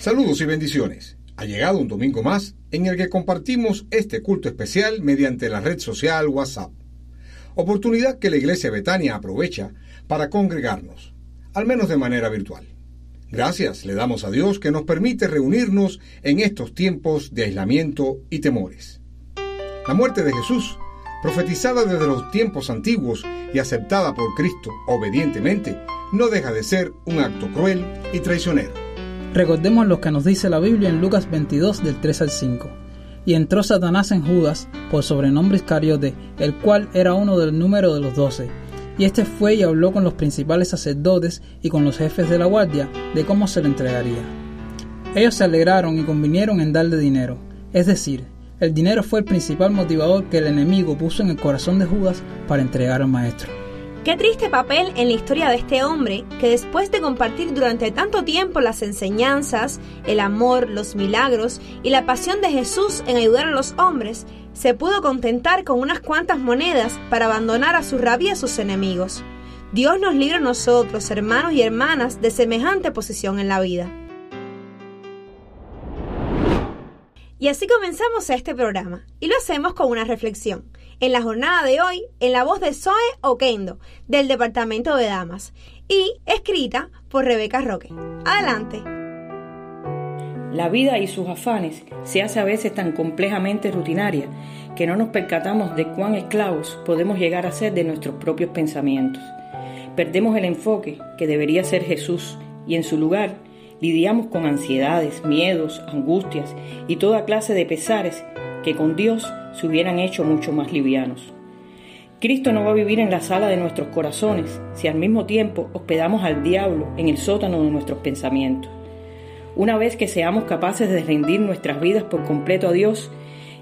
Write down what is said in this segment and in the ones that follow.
Saludos y bendiciones. Ha llegado un domingo más en el que compartimos este culto especial mediante la red social WhatsApp. Oportunidad que la Iglesia Betania aprovecha para congregarnos, al menos de manera virtual. Gracias le damos a Dios que nos permite reunirnos en estos tiempos de aislamiento y temores. La muerte de Jesús, profetizada desde los tiempos antiguos y aceptada por Cristo obedientemente, no deja de ser un acto cruel y traicionero. Recordemos lo que nos dice la Biblia en Lucas 22 del 3 al 5. Y entró Satanás en Judas por sobrenombre Iscariote, el cual era uno del número de los doce. Y este fue y habló con los principales sacerdotes y con los jefes de la guardia de cómo se le entregaría. Ellos se alegraron y convinieron en darle dinero. Es decir, el dinero fue el principal motivador que el enemigo puso en el corazón de Judas para entregar al maestro. Qué triste papel en la historia de este hombre que después de compartir durante tanto tiempo las enseñanzas, el amor, los milagros y la pasión de Jesús en ayudar a los hombres, se pudo contentar con unas cuantas monedas para abandonar a su rabia sus enemigos. Dios nos libre a nosotros, hermanos y hermanas, de semejante posición en la vida. Y así comenzamos este programa, y lo hacemos con una reflexión. En la jornada de hoy, en la voz de Zoe Oquendo, del Departamento de Damas, y escrita por Rebeca Roque. Adelante. La vida y sus afanes se hace a veces tan complejamente rutinaria que no nos percatamos de cuán esclavos podemos llegar a ser de nuestros propios pensamientos. Perdemos el enfoque que debería ser Jesús y en su lugar lidiamos con ansiedades, miedos, angustias y toda clase de pesares que con Dios se hubieran hecho mucho más livianos. Cristo no va a vivir en la sala de nuestros corazones si al mismo tiempo hospedamos al diablo en el sótano de nuestros pensamientos. Una vez que seamos capaces de rendir nuestras vidas por completo a Dios,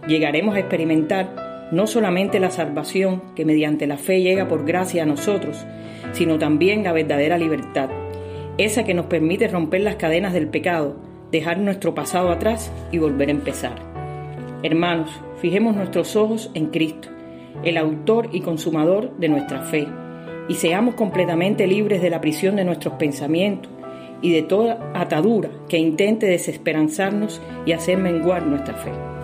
llegaremos a experimentar no solamente la salvación que mediante la fe llega por gracia a nosotros, sino también la verdadera libertad esa que nos permite romper las cadenas del pecado, dejar nuestro pasado atrás y volver a empezar. Hermanos, fijemos nuestros ojos en Cristo, el autor y consumador de nuestra fe, y seamos completamente libres de la prisión de nuestros pensamientos y de toda atadura que intente desesperanzarnos y hacer menguar nuestra fe.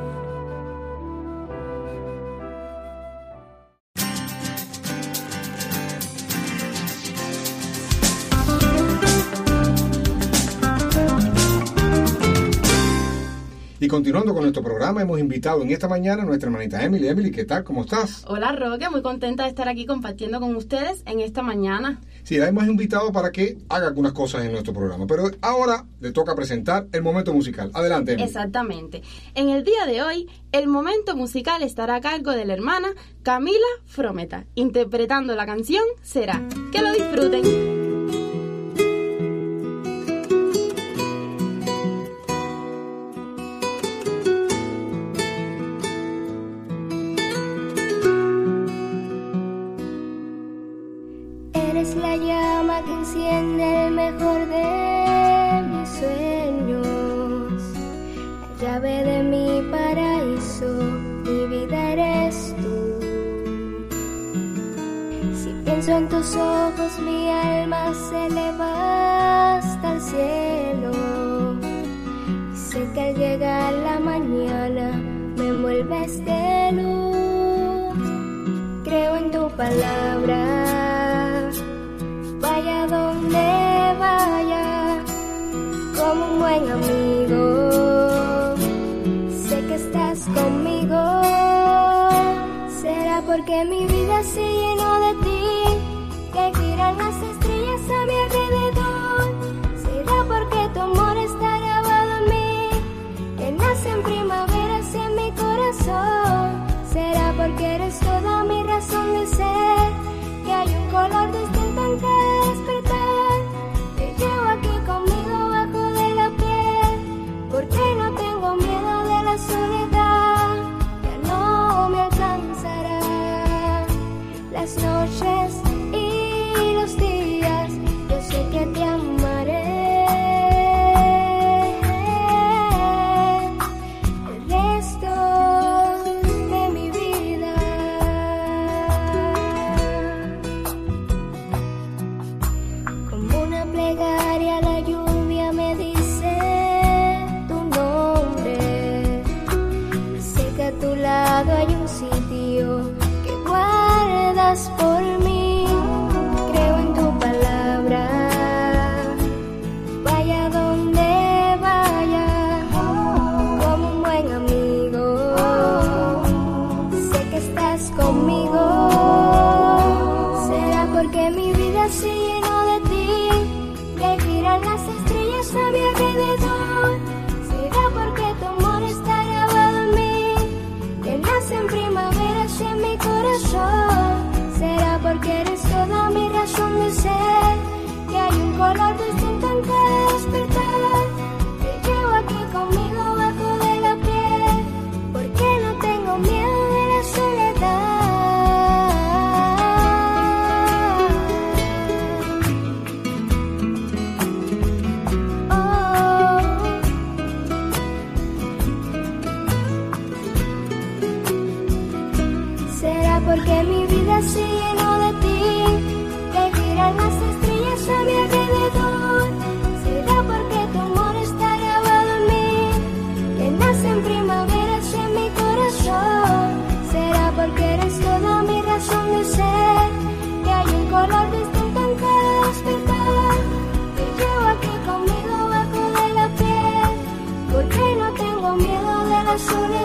Continuando con nuestro programa, hemos invitado en esta mañana a nuestra hermanita Emily. Emily, ¿qué tal? ¿Cómo estás? Hola Roque, muy contenta de estar aquí compartiendo con ustedes en esta mañana. Sí, la hemos invitado para que haga algunas cosas en nuestro programa. Pero ahora le toca presentar el momento musical. Adelante. Emily. Exactamente. En el día de hoy, el momento musical estará a cargo de la hermana Camila Frometa, interpretando la canción Será. Que lo disfruten. Enciende el mejor de mis sueños, la llave de mi paraíso, mi vida eres tú. Si pienso en tus ojos, mi alma se eleva hasta el cielo. Y sé que al llegar la mañana me envuelves de luz. Creo en tu palabra porque mi vida se porque mi vida se llenó de ti, que giran las estrellas a mi alrededor. Será porque tu amor está grabado en mí, que nace en primaveras en mi corazón. Será porque eres toda mi razón de ser, que hay un color distinto en cada porque mi vida se llenó de ti, que giran las estrellas a mi alrededor. Será porque tu amor está grabado en mí, que nace en primaveras en mi corazón. Será porque eres toda mi razón de ser, que hay un color distinto en cada despertar. Te llevo aquí conmigo bajo de la piel, porque no tengo miedo de la soledad.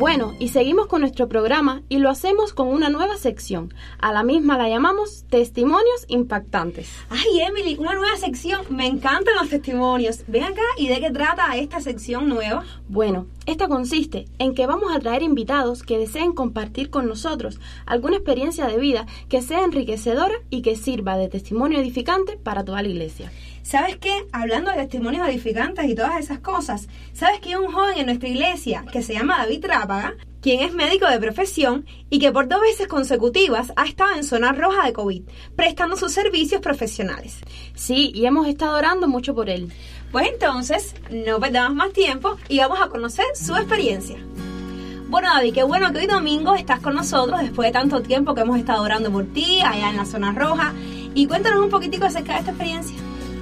Bueno, y seguimos con nuestro programa y lo hacemos con una nueva sección. A la misma la llamamos Testimonios Impactantes. Ay, Emily, una nueva sección. Me encantan los testimonios. Ven acá y de qué trata esta sección nueva. Bueno, esta consiste en que vamos a traer invitados que deseen compartir con nosotros alguna experiencia de vida que sea enriquecedora y que sirva de testimonio edificante para toda la iglesia. ¿Sabes qué? Hablando de testimonios edificantes y todas esas cosas, ¿sabes que hay un joven en nuestra iglesia que se llama David Rápaga, quien es médico de profesión y que por dos veces consecutivas ha estado en zona roja de COVID, prestando sus servicios profesionales? Sí, y hemos estado orando mucho por él. Pues entonces, no perdamos más tiempo y vamos a conocer su experiencia. Bueno, David, qué bueno que hoy domingo estás con nosotros después de tanto tiempo que hemos estado orando por ti allá en la zona roja. Y cuéntanos un poquitico acerca de esta experiencia.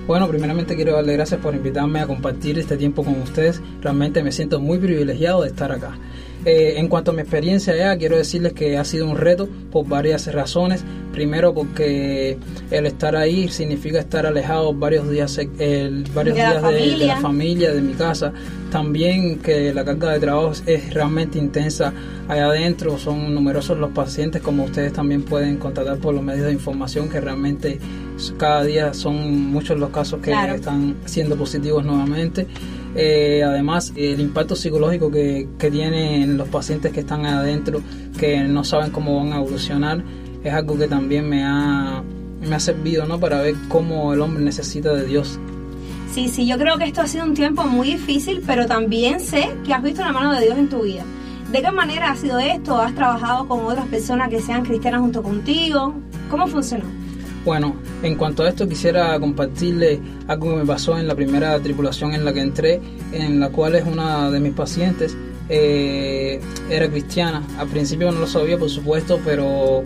Bueno, primeramente quiero darle gracias por invitarme a compartir este tiempo con ustedes. Realmente me siento muy privilegiado de estar acá. Eh, en cuanto a mi experiencia allá, quiero decirles que ha sido un reto por varias razones. Primero porque el estar ahí significa estar alejado varios días, eh, varios De la días de, la familia, de mi casa. También que la carga de trabajo es realmente intensa allá adentro. Son numerosos los pacientes, como ustedes también pueden contactar por los medios de información, que realmente cada día son muchos los casos que Claro. están siendo positivos nuevamente. Eh, además, el impacto psicológico que, que tienen los pacientes que están adentro, que no saben cómo van a evolucionar, es algo que también me ha, me ha servido ¿no? para ver cómo el hombre necesita de Dios. Sí, sí, yo creo que esto ha sido un tiempo muy difícil, pero también sé que has visto la mano de Dios en tu vida. ¿De qué manera ha sido esto? ¿Has trabajado con otras personas que sean cristianas junto contigo? ¿Cómo funcionó? Bueno, en cuanto a esto quisiera compartirle algo que me pasó en la primera tripulación en la que entré, en la cual es una de mis pacientes eh, era cristiana. Al principio no lo sabía, por supuesto, pero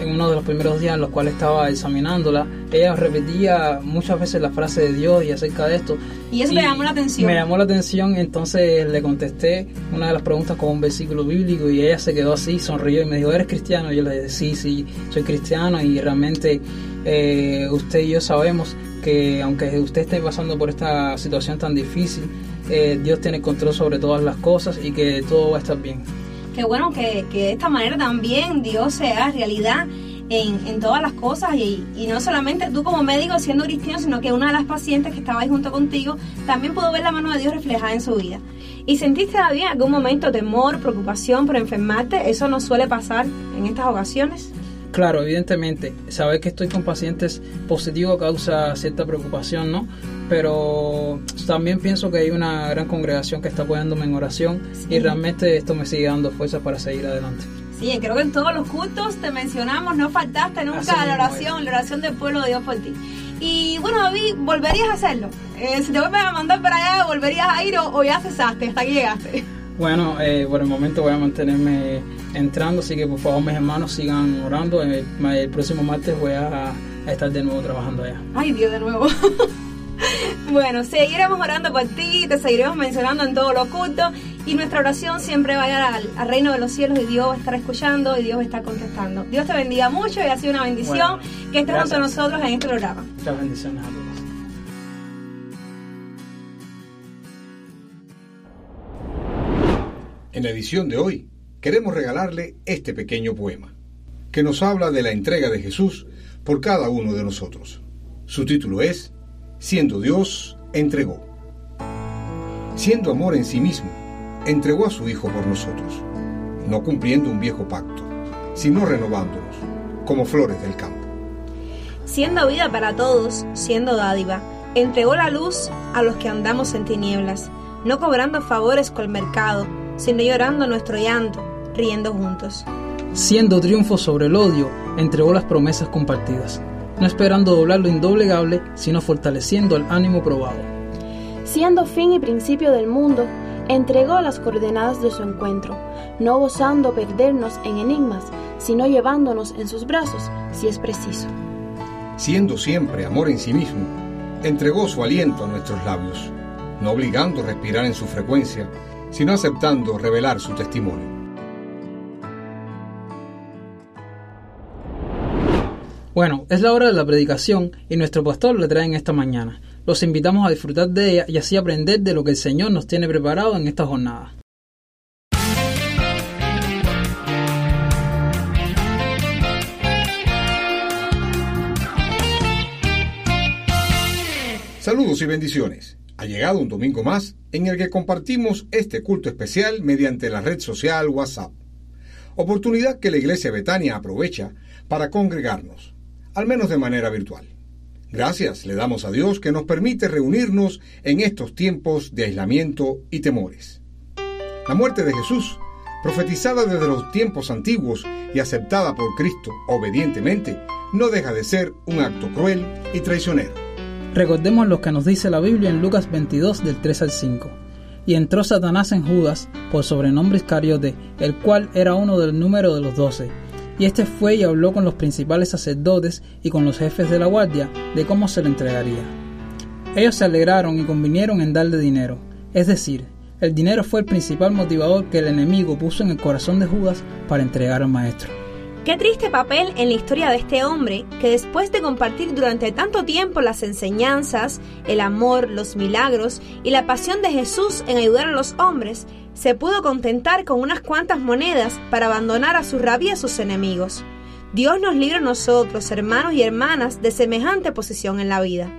en uno de los primeros días en los cuales estaba examinándola, ella repetía muchas veces la frase de Dios y acerca de esto. Y eso te llamó la atención. Me llamó la atención, entonces le contesté una de las preguntas con un versículo bíblico y ella se quedó así, sonrió y me dijo, ¿eres cristiano? Y yo le dije, sí, sí, soy cristiano y realmente eh, usted y yo sabemos que aunque usted esté pasando por esta situación tan difícil, eh, Dios tiene control sobre todas las cosas y que todo va a estar bien. Qué bueno que, que de esta manera también Dios se haga realidad en, en todas las cosas y, y no solamente tú como médico siendo cristiano, sino que una de las pacientes que estaba ahí junto contigo también pudo ver la mano de Dios reflejada en su vida. ¿Y sentiste en algún momento temor, preocupación por enfermarte? ¿Eso no suele pasar en estas ocasiones? Claro, evidentemente, saber que estoy con pacientes positivos causa cierta preocupación, ¿no? Pero también pienso que hay una gran congregación que está apoyándome en oración y realmente esto me sigue dando fuerza para seguir adelante. Sí, creo que en todos los cultos te mencionamos, no faltaste nunca la oración, la oración del pueblo de Dios por ti. Y bueno, David, ¿volverías a hacerlo? Eh, si te vuelves a mandar para allá, ¿volverías a ir o, ya cesaste? ¿Hasta aquí llegaste? Bueno, eh, por el momento voy a mantenerme entrando, así que por favor mis hermanos sigan orando. El, próximo martes voy a, estar de nuevo trabajando allá. Ay Dios, de nuevo. bueno, seguiremos orando por ti, te seguiremos mencionando en todos los cultos y nuestra oración siempre va a llegar al, reino de los cielos y Dios va a estar escuchando y Dios va a estar contestando. Dios te bendiga mucho y ha sido una bendición que estés junto a nosotros en este programa. Muchas bendiciones a todos. En la edición de hoy queremos regalarle este pequeño poema, que nos habla de la entrega de Jesús por cada uno de nosotros. Su título es Siendo Dios, entregó. Siendo amor en sí mismo, entregó a su Hijo por nosotros, no cumpliendo un viejo pacto, sino renovándonos, como flores del campo. Siendo vida para todos, siendo dádiva, entregó la luz a los que andamos en tinieblas, no cobrando favores con el mercado, sino llorando nuestro llanto, riendo juntos. Siendo triunfo sobre el odio, entregó las promesas compartidas, no esperando doblar lo indoblegable, sino fortaleciendo el ánimo probado. Siendo fin y principio del mundo, entregó las coordenadas de su encuentro, no gozando perdernos en enigmas, sino llevándonos en sus brazos si es preciso. Siendo siempre amor en sí mismo, entregó su aliento a nuestros labios, no obligando a respirar en su frecuencia, sino aceptando revelar su testimonio. Bueno, es la hora de la predicación y nuestro pastor le trae en esta mañana. Los invitamos a disfrutar de ella y así aprender de lo que el Señor nos tiene preparado en esta jornada. Saludos y bendiciones. Ha llegado un domingo más en el que compartimos este culto especial mediante la red social WhatsApp. Oportunidad que la Iglesia Betania aprovecha para congregarnos, al menos de manera virtual. Gracias le damos a Dios que nos permite reunirnos en estos tiempos de aislamiento y temores. La muerte de Jesús, profetizada desde los tiempos antiguos y aceptada por Cristo obedientemente, no deja de ser un acto cruel y traicionero. Recordemos lo que nos dice la Biblia en Lucas 22 del 3 al 5. Y entró Satanás en Judas por sobrenombre Iscariote, el cual era uno del número de los doce. Y este fue y habló con los principales sacerdotes y con los jefes de la guardia de cómo se le entregaría. Ellos se alegraron y convinieron en darle dinero. Es decir, el dinero fue el principal motivador que el enemigo puso en el corazón de Judas para entregar al maestro. Qué triste papel en la historia de este hombre que después de compartir durante tanto tiempo las enseñanzas, el amor, los milagros y la pasión de Jesús en ayudar a los hombres, se pudo contentar con unas cuantas monedas para abandonar a su rabia sus enemigos. Dios nos libre a nosotros, hermanos y hermanas, de semejante posición en la vida.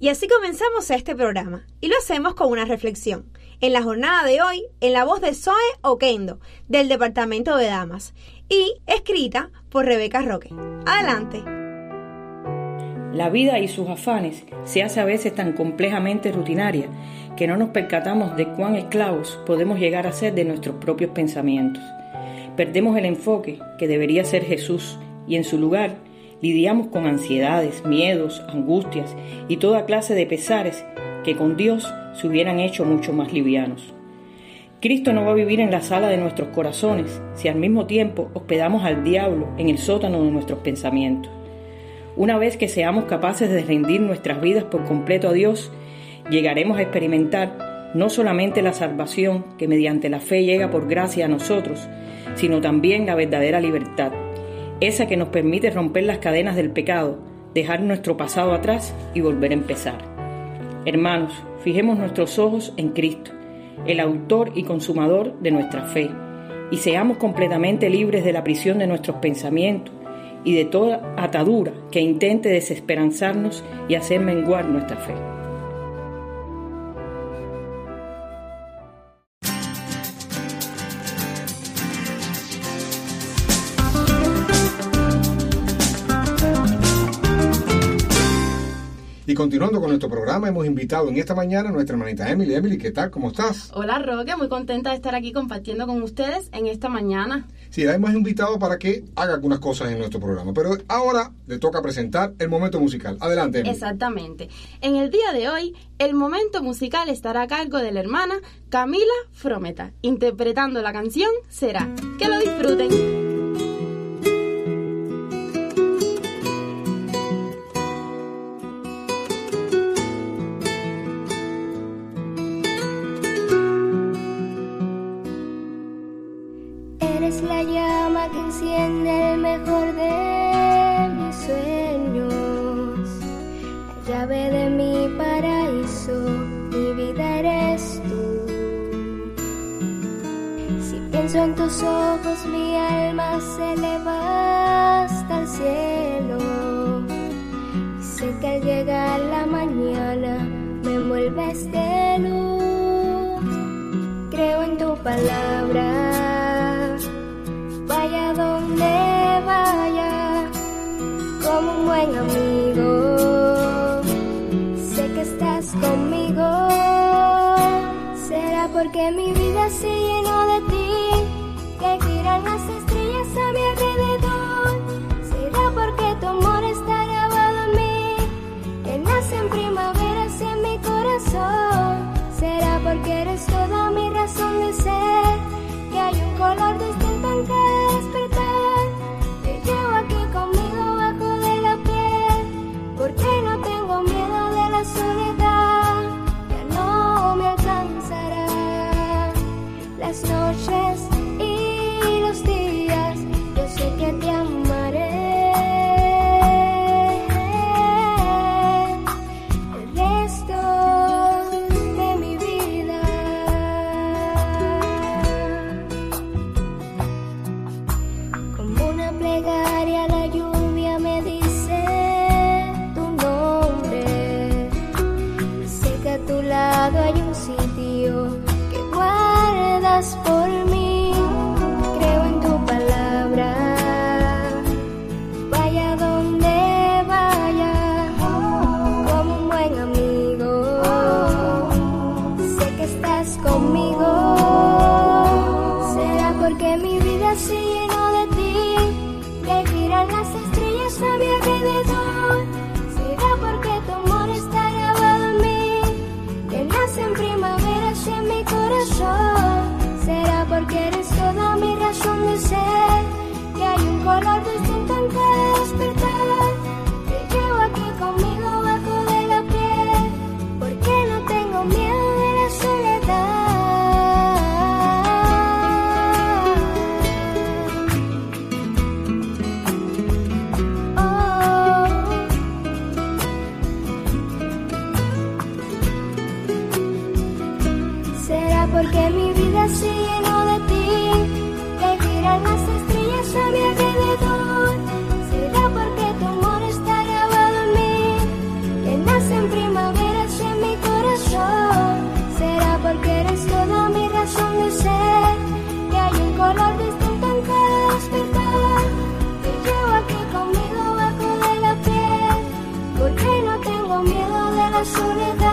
Y así comenzamos este programa, y lo hacemos con una reflexión en la jornada de hoy en la voz de Zoe Oquendo, del Departamento de Damas, y escrita por Rebeca Roque. Adelante. La vida y sus afanes se hace a veces tan complejamente rutinaria que no nos percatamos de cuán esclavos podemos llegar a ser de nuestros propios pensamientos. Perdemos el enfoque que debería ser Jesús y en su lugar lidiamos con ansiedades, miedos, angustias y toda clase de pesares que con Dios se hubieran hecho mucho más livianos. Cristo no va a vivir en la sala de nuestros corazones si al mismo tiempo hospedamos al diablo en el sótano de nuestros pensamientos. Una vez que seamos capaces de rendir nuestras vidas por completo a Dios, llegaremos a experimentar no solamente la salvación que mediante la fe llega por gracia a nosotros, sino también la verdadera libertad, esa que nos permite romper las cadenas del pecado, dejar nuestro pasado atrás y volver a empezar. Hermanos, fijemos nuestros ojos en Cristo, el autor y consumador de nuestra fe, y seamos completamente libres de la prisión de nuestros pensamientos y de toda atadura que intente desesperanzarnos y hacer menguar nuestra fe. Continuando con nuestro programa, hemos invitado en esta mañana a nuestra hermanita Emily. Emily, ¿qué tal? ¿Cómo estás? Hola Roque, muy contenta de estar aquí compartiendo con ustedes en esta mañana. Sí, la hemos invitado para que haga algunas cosas en nuestro programa. Pero ahora le toca presentar el momento musical. Adelante, Emily. Exactamente. En el día de hoy, el momento musical estará a cargo de la hermana Camila Frometa, interpretando la canción Será. Que lo disfruten. Mejor de mis sueños, la llave de mi paraíso, mi vida eres tú. Si pienso en tus ojos, mi alma se eleva hasta el cielo. Y sé que al llegar la mañana me envuelves de luz. Creo en tu palabra porque mi vida se llenó de ti, que giran las estrellas a mi alrededor. Noches 思念的。